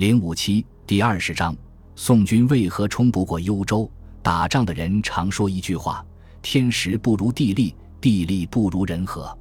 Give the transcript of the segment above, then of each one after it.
零五七第二十章：宋军为何冲不过幽州？打仗的人常说一句话：“天时不如地利，地利不如人和。”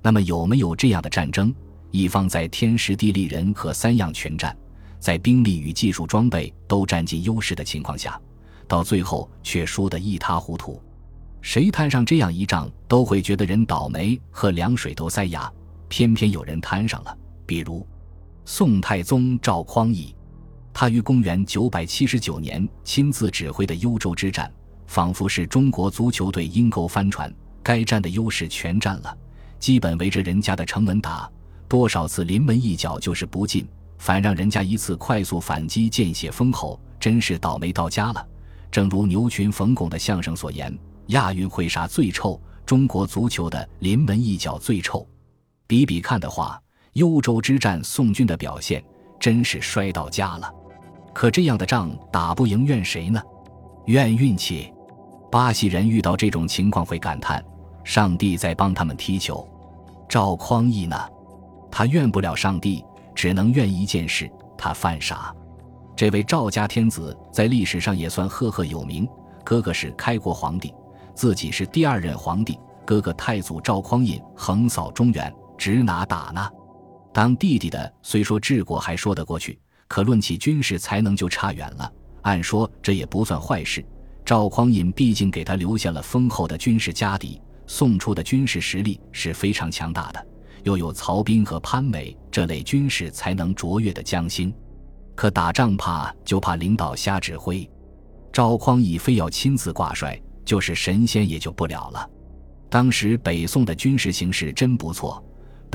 那么有没有这样的战争？一方在天时地利人和三样全占，在兵力与技术装备都占尽优势的情况下，到最后却输得一塌糊涂？谁摊上这样一仗，都会觉得人倒霉和凉水都塞牙。偏偏有人摊上了，比如宋太宗赵匡胤，他于公元九百七十九年亲自指挥的幽州之战，仿佛是中国足球队阴沟翻船，该占的优势全占了，基本围着人家的城门打。多少次临门一脚就是不进，反让人家一次快速反击见血封喉，真是倒霉到家了。正如牛群冯巩的相声所言：“亚运会啥最臭？中国足球的临门一脚最臭。”比比看的话，幽州之战宋军的表现真是摔到家了。可这样的仗打不赢，怨谁呢？怨运气。巴西人遇到这种情况会感叹：“上帝在帮他们踢球。”赵匡胤呢？他怨不了上帝，只能怨一件事：他犯傻。这位赵家天子在历史上也算赫赫有名，哥哥是开国皇帝，自己是第二任皇帝。哥哥太祖赵匡胤横扫中原，指哪打哪。当弟弟的虽说治国还说得过去，可论起军事才能就差远了。按说这也不算坏事，赵匡胤毕竟给他留下了丰厚的军事家底，宋初的军事实力是非常强大的。又有曹彬和潘美这类军事才能卓越的将星，可打仗怕就怕领导瞎指挥。赵匡胤非要亲自挂帅，就是神仙也救不了了。当时北宋的军事形势真不错，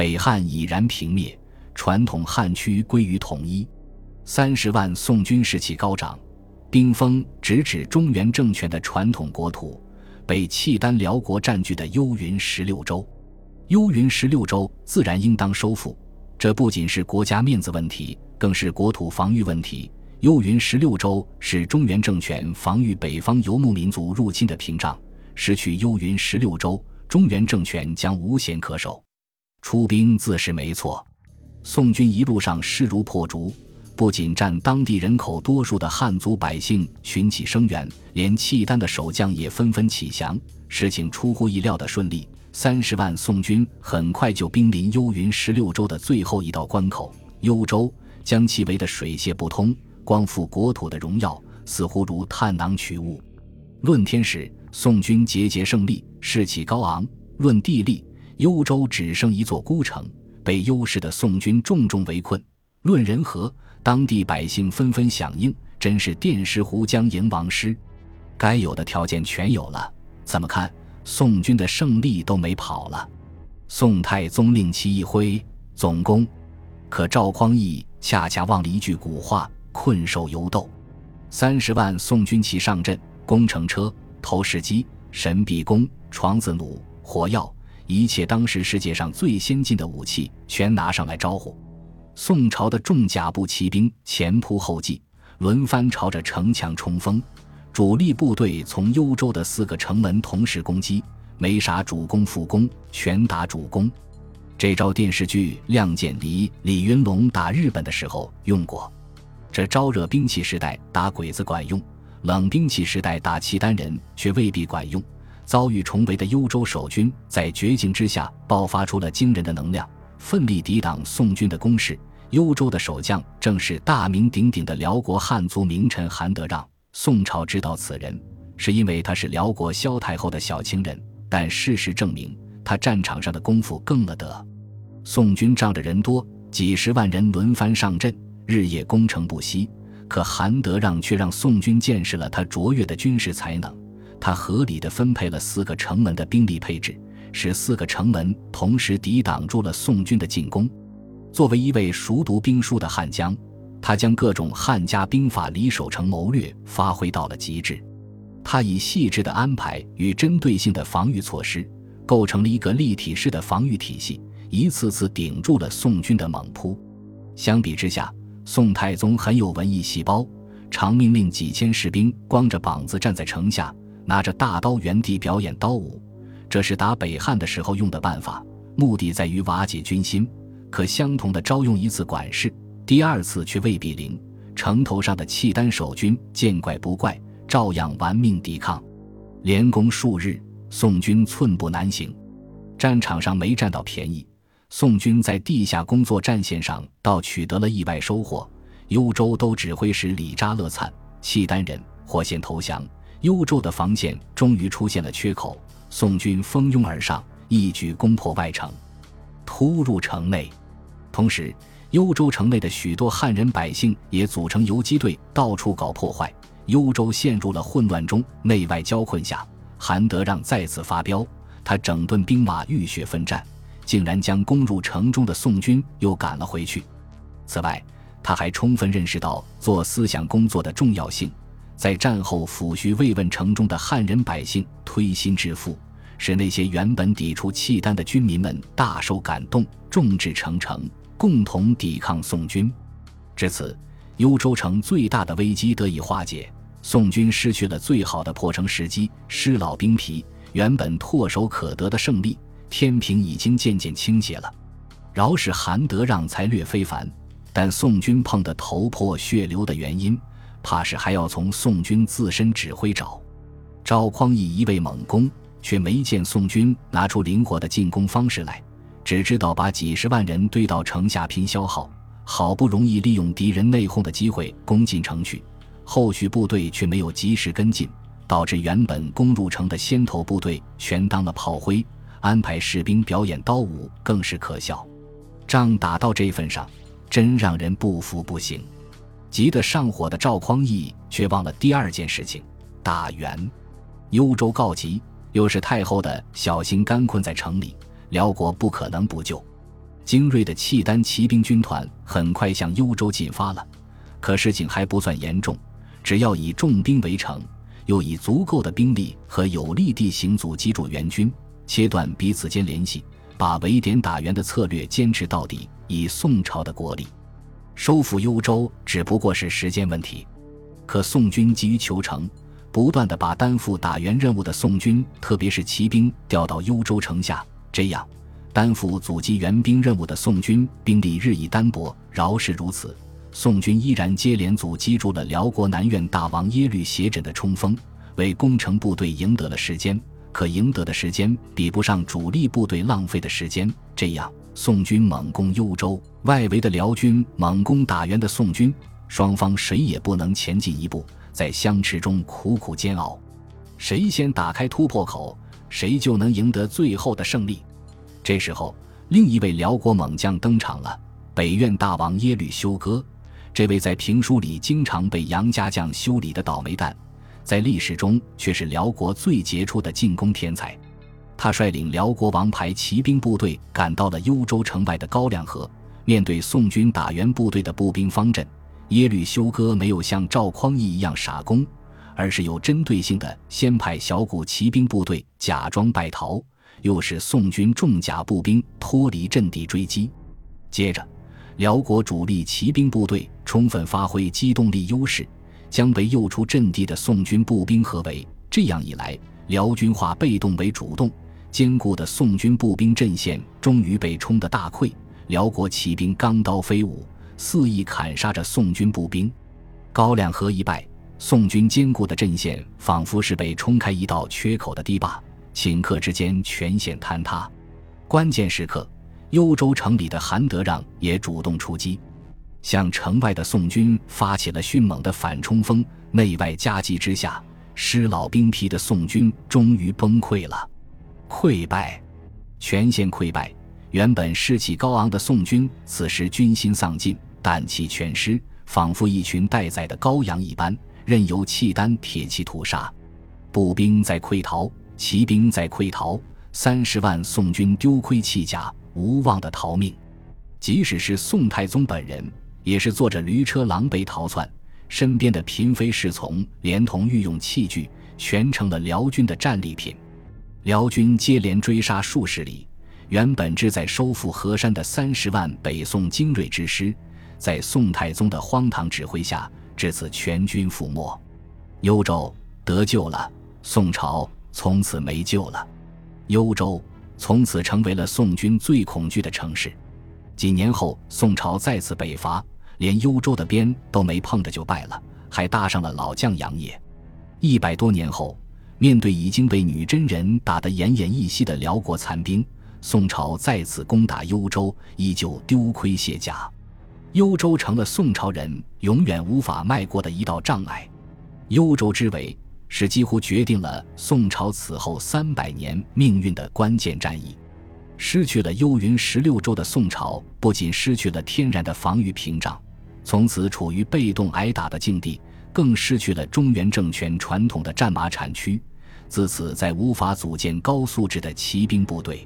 北汉已然平灭，传统汉区归于统一，三十万宋军士气高涨，兵锋直指中原政权的传统国土，被契丹辽国占据的幽云十六州。幽云十六州自然应当收复，这不仅是国家面子问题，更是国土防御问题。幽云十六州是中原政权防御北方游牧民族入侵的屏障，失去幽云十六州，中原政权将无险可守。出兵自是没错，宋军一路上势如破竹，不仅占当地人口多数的汉族百姓群起声援，连契丹的守将也纷纷起降，事情出乎意料的顺利。三十万宋军很快就兵临幽云十六州的最后一道关口幽州，将其围得水泄不通。光复国土的荣耀似乎如探囊取物。论天时，宋军节节胜利，士气高昂；论地利，幽州只剩一座孤城，被幽氏的宋军重重围困；论人和，当地百姓纷纷响应，真是电石湖将迎王师。该有的条件全有了，怎么看？宋军的胜利都没跑了，宋太宗令其一挥总攻，可赵匡胤恰恰忘了一句古话：困兽犹斗。三十万宋军骑上阵，攻城车、投石机、神臂弓、床子弩、火药，一切当时世界上最先进的武器全拿上来招呼。宋朝的重甲步骑兵前仆后继，轮番朝着城墙冲锋。主力部队从幽州的四个城门同时攻击，没啥主攻副攻，全打主攻。这招电视剧《亮剑》里李云龙打日本的时候用过。这招惹兵器时代打鬼子管用，冷兵器时代打契丹人却未必管用。遭遇重围的幽州守军在绝境之下爆发出了惊人的能量，奋力抵挡宋军的攻势。幽州的守将正是大名鼎鼎的辽国汉族名臣韩德让。宋朝知道此人，是因为他是辽国萧太后的小情人，但事实证明，他战场上的功夫更了得。宋军仗着人多，几十万人轮番上阵，日夜攻城不息。可韩德让却让宋军见识了他卓越的军事才能。他合理的分配了四个城门的兵力配置，使四个城门同时抵挡住了宋军的进攻。作为一位熟读兵书的汉将。他将各种汉家兵法里守城谋略发挥到了极致，他以细致的安排与针对性的防御措施，构成了一个立体式的防御体系，一次次顶住了宋军的猛扑。相比之下，宋太宗很有文艺细胞，常命令几千士兵光着膀子站在城下，拿着大刀原地表演刀舞，这是打北汉的时候用的办法，目的在于瓦解军心。可相同的招用一次管事。第二次却未必灵，城头上的契丹守军见怪不怪，照样玩命抵抗，连攻数日，宋军寸步难行。战场上没占到便宜，宋军在地下工作战线上倒取得了意外收获。幽州都指挥使李扎勒灿，契丹人或先投降，幽州的防线终于出现了缺口，宋军蜂拥而上，一举攻破外城，突入城内。同时，幽州城内的许多汉人百姓也组成游击队，到处搞破坏。幽州陷入了混乱中，内外交困下，韩德让再次发飙，他整顿兵马，浴血奋战，竟然将攻入城中的宋军又赶了回去。此外，他还充分认识到做思想工作的重要性，在战后抚恤慰问城中的汉人百姓，推心置腹，使那些原本抵触契丹的军民们大受感动，众志成城，共同抵抗宋军。至此，幽州城最大的危机得以化解，宋军失去了最好的破城时机，失老兵疲，原本唾手可得的胜利，天平已经渐渐倾斜了。饶是韩德让才略非凡。但宋军碰得头破血流的原因，怕是还要从宋军自身指挥找。赵匡胤一味猛攻，却没见宋军拿出灵活的进攻方式来，只知道把几十万人堆到城下拼消耗，好不容易利用敌人内讧的机会攻进城去，后续部队却没有及时跟进，导致原本攻入城的先头部队全当了炮灰，安排士兵表演刀舞更是可笑。仗打到这份上。真让人不服不行，急得上火的赵匡胤却忘了第二件事情：打援。幽州告急，又是太后的小心干困在城里，辽国不可能不救。精锐的契丹骑兵军团很快向幽州进发了，可事情还不算严重，只要以重兵围城，又以足够的兵力和有利地形阻击住援军，切断彼此间联系。把围点打援的策略坚持到底，以宋朝的国力收复幽州只不过是时间问题。可宋军急于求成，不断的把担负打援任务的宋军，特别是骑兵调到幽州城下，这样担负阻击援兵任务的宋军兵力日益单薄。饶是如此，宋军依然接连阻击住了辽国南院大王耶律斜轸的冲锋，为攻城部队赢得了时间。可赢得的时间比不上主力部队浪费的时间，这样宋军猛攻幽州，外围的辽军猛攻打援的宋军，双方谁也不能前进一步，在相持中苦苦煎熬，谁先打开突破口，谁就能赢得最后的胜利。这时候，另一位辽国猛将登场了——北院大王耶律休哥，这位在评书里经常被杨家将修理的倒霉蛋。在历史中却是辽国最杰出的进攻天才，他率领辽国王牌骑兵部队赶到了幽州城外的高粱河，面对宋军打援部队的步兵方阵，耶律休哥没有像赵匡胤一样傻攻，而是有针对性的先派小股骑兵部队假装败逃，又使宋军重甲步兵脱离阵地追击，接着，辽国主力骑兵部队充分发挥机动力优势。将被诱出阵地的宋军步兵合围，这样一来，辽军化被动为主动，坚固的宋军步兵阵线终于被冲得大溃。辽国骑兵钢刀飞舞，肆意砍杀着宋军步兵。高粱河一败，宋军坚固的阵线仿佛是被冲开一道缺口的堤坝，顷刻之间全线坍塌。关键时刻，幽州城里的韩德让也主动出击。向城外的宋军发起了迅猛的反冲锋，内外夹击之下，失老兵疲的宋军终于崩溃了，溃败，全线溃败。原本士气高昂的宋军，此时军心丧尽，胆气全失，仿佛一群待宰的羔羊一般，任由契丹铁骑屠杀。步兵在溃逃，骑兵在溃逃，三十万宋军丢盔弃甲，无望的逃命。即使是宋太宗本人。也是坐着驴车狼狈逃窜，身边的嫔妃侍从连同御用器具全成了辽军的战利品。辽军接连追杀数十里，原本志在收复河山的三十万北宋精锐之师，在宋太宗的荒唐指挥下，至此全军覆没。幽州得救了，宋朝从此没救了。幽州从此成为了宋军最恐惧的城市。几年后，宋朝再次北伐。连幽州的边都没碰着就败了，还搭上了老将杨业。一百多年后，面对已经被女真人打得奄奄一息的辽国残兵，宋朝再次攻打幽州，依旧丢盔卸甲。幽州成了宋朝人永远无法迈过的一道障碍。幽州之围是几乎决定了宋朝此后三百年命运的关键战役。失去了幽云十六州的宋朝，不仅失去了天然的防御屏障，从此处于被动挨打的境地，更失去了中原政权传统的战马产区，自此再无法组建高素质的骑兵部队。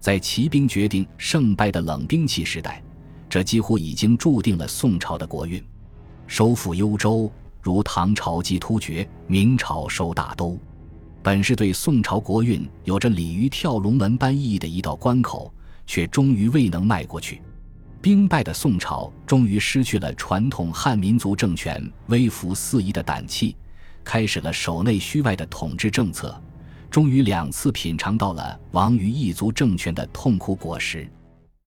在骑兵决定胜败的冷兵器时代。这几乎已经注定了宋朝的国运。收复幽州，如唐朝击突厥，明朝收大都，本是对宋朝国运有着鲤鱼跳龙门般意义的一道关口，却终于未能迈过去。兵败的宋朝终于失去了传统汉民族政权微服四夷的胆气，开始了守内虚外的统治政策，终于两次品尝到了亡于异族政权的痛苦果实。